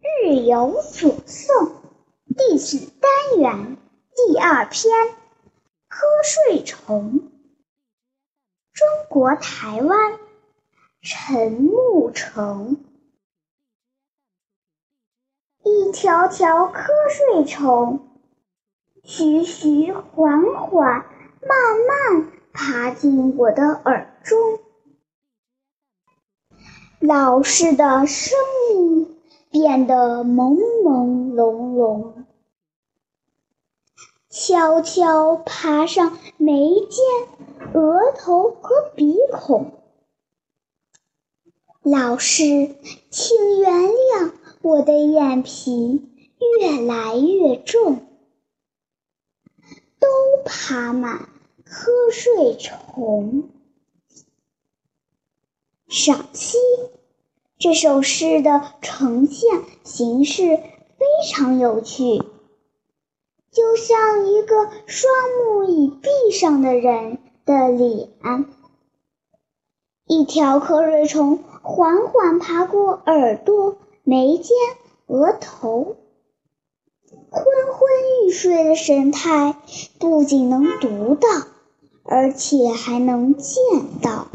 日有所诵第几单元第二篇瞌睡虫。中国台湾陈木成，一条条瞌睡虫，徐徐缓缓，慢慢爬进我的耳中。老师的声音变得朦朦胧胧，悄悄爬上眉间、额头和鼻孔。老师，请原谅我的眼皮越来越重，都爬满瞌睡虫。赏析：这首诗的呈现形式非常有趣，就像一个双目已闭上的人的脸。一条瞌睡虫缓缓爬过耳朵、眉间、额头，昏昏欲睡的神态不仅能读到，而且还能见到。